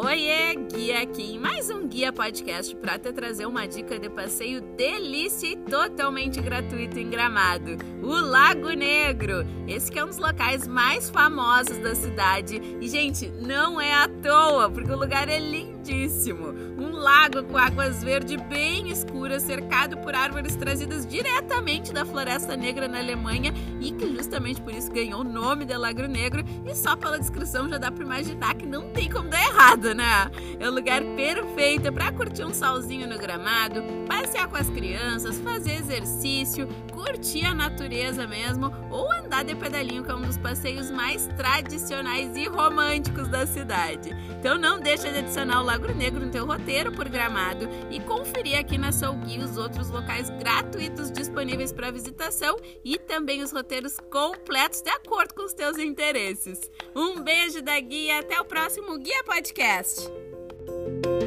Oiê! Guia aqui em mais um Guia Podcast para te trazer uma dica de passeio delícia e totalmente gratuito em Gramado, o Lago Negro. Esse é um dos locais mais famosos da cidade e gente, não é à toa, porque o lugar é lindíssimo. Um lago com águas verdes bem escuras, cercado por árvores trazidas diretamente da Floresta Negra na Alemanha e que justamente por isso ganhou o nome de Lago Negro e só pela descrição já dá para imaginar que não tem como dar errado, né? É o lugar perfeito para curtir um solzinho no gramado, passear com as crianças, fazer exercício, curtir a natureza mesmo ou andar de pedalinho, que é um dos passeios mais tradicionais e românticos da cidade. Então não deixa de adicionar o Lago Negro no teu roteiro por Gramado e conferir aqui na Solgui os outros locais gratuitos disponíveis para visitação e também os roteiros completos de acordo com os teus interesses. Um beijo da Guia, até o próximo Guia Podcast. you